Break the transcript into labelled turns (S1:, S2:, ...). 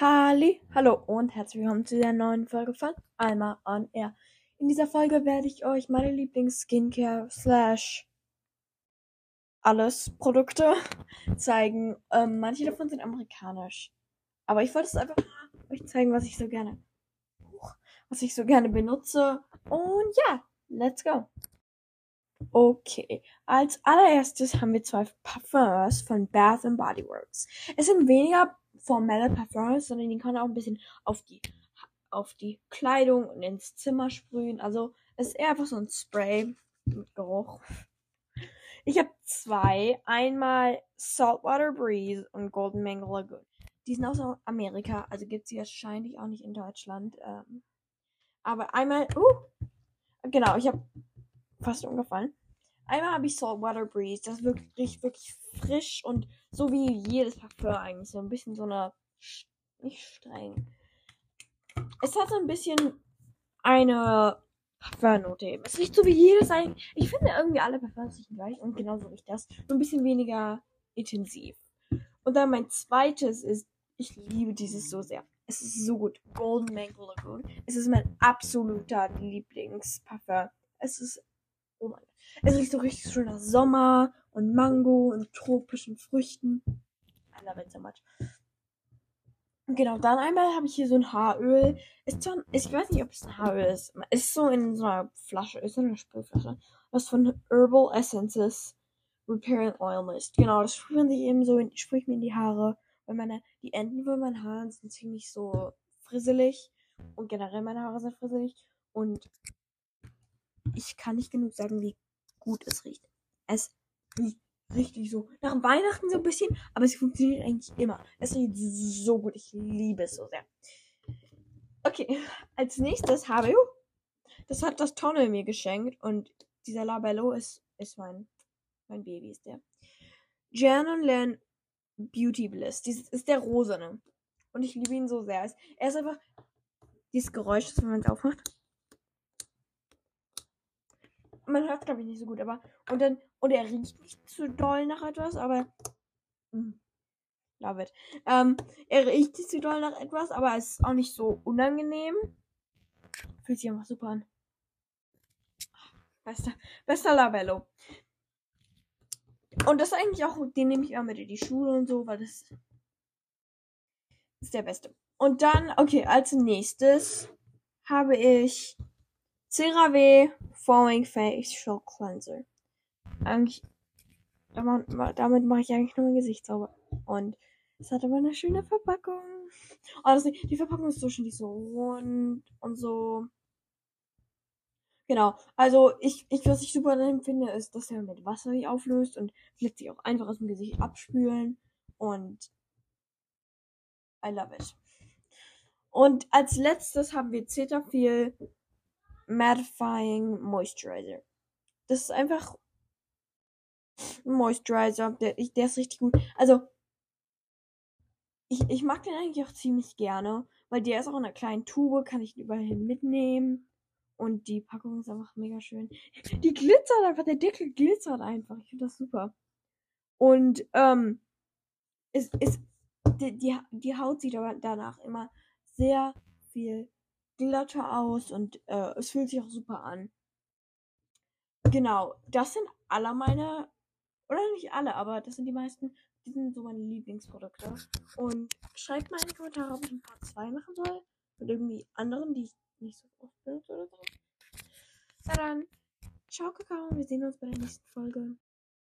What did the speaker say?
S1: Halli, hallo und herzlich willkommen zu der neuen Folge von Alma on Air. In dieser Folge werde ich euch meine Lieblings-Skincare slash alles Produkte zeigen. Ähm, manche davon sind amerikanisch. Aber ich wollte es einfach mal euch zeigen, was ich so gerne, was ich so gerne benutze. Und ja, let's go. Okay, als allererstes haben wir zwei Parfums von Bath Body Works. Es sind weniger formelle Parfums, sondern die kann auch ein bisschen auf die auf die Kleidung und ins Zimmer sprühen. Also es ist eher einfach so ein Spray mit Geruch. Ich habe zwei. Einmal Saltwater Breeze und Golden Mango Lagoon. Die sind aus Amerika, also gibt sie wahrscheinlich auch nicht in Deutschland. Ähm, aber einmal, uh, genau, ich habe fast umgefallen. Einmal habe ich Saltwater Breeze. Das wirklich, wirklich frisch und so wie jedes Parfum eigentlich. So ein bisschen so eine. Nicht streng. Es hat so ein bisschen eine Parfumnote. Es riecht so wie jedes eigentlich. Ich finde irgendwie alle Parfums riechen gleich und genauso riecht das. Nur ein bisschen weniger intensiv. Und dann mein zweites ist, ich liebe dieses so sehr. Es ist so gut. Golden Mango Lagoon. Es ist mein absoluter Lieblingsparfum. Es ist Oh mein Gott. Es riecht so richtig schön nach Sommer und Mango und tropischen Früchten. I love it so much. Genau, dann einmal habe ich hier so ein Haaröl. Ist zwar, ich weiß nicht, ob es ein Haaröl ist. Ist so in so einer Flasche, ist so eine Sprühflasche. Das von Herbal Essences Repair and Oil Mist. Genau, das sprüht man sich eben so, in, sprüht mir in die Haare. Weil meine, die Enden von meinen Haaren sind ziemlich so frisselig. Und generell meine Haare sind frisselig. Und ich kann nicht genug sagen, wie gut es riecht. Es riecht richtig so nach Weihnachten so ein bisschen, aber es funktioniert eigentlich immer. Es riecht so gut. Ich liebe es so sehr. Okay, als nächstes habe ich, das hat das Tonne mir geschenkt und dieser Labello ist, ist mein, mein Baby, ist der. Jan Len Beauty Bliss. Dieses ist der rosane. Und ich liebe ihn so sehr. Er ist einfach dieses Geräusch, wenn man aufmacht man hört glaube ich nicht so gut, aber und dann und er riecht nicht zu doll nach etwas, aber mh, hm, love it. Ähm, er riecht nicht zu doll nach etwas, aber es ist auch nicht so unangenehm. Fühlt sich einfach super an. Bester, bester Labello. Und das eigentlich auch, den nehme ich immer mit in die Schule und so, weil das ist der beste. Und dann, okay, als nächstes habe ich CeraVe Foaming Facial Cleanser. Eigentlich, damit mache ich eigentlich nur mein Gesicht sauber. Und es hat aber eine schöne Verpackung. Oh, das, die Verpackung ist so schön, die ist so rund und so. Genau. Also, ich, ich, was ich super daran finde, ist, dass er mit Wasser sich auflöst und lässt sich auch einfach aus dem Gesicht abspülen. Und I love it. Und als letztes haben wir Cetaphil Mattifying Moisturizer. Das ist einfach ein Moisturizer. Der, der ist richtig gut. Also, ich, ich mag den eigentlich auch ziemlich gerne, weil der ist auch in einer kleinen Tube, kann ich überall hin mitnehmen. Und die Packung ist einfach mega schön. Die glitzert einfach, der Deckel glitzert einfach. Ich finde das super. Und, ähm, es ist, die, die, die Haut sieht aber danach immer sehr viel glatter aus und äh, es fühlt sich auch super an. Genau, das sind alle meine, oder nicht alle, aber das sind die meisten, die sind so meine Lieblingsprodukte. Und schreibt mal in die Kommentare, ob ich ein paar 2 machen soll. Und irgendwie anderen, die ich nicht so oft benutze oder so. Na dann, ciao Kakao, wir sehen uns bei der nächsten Folge.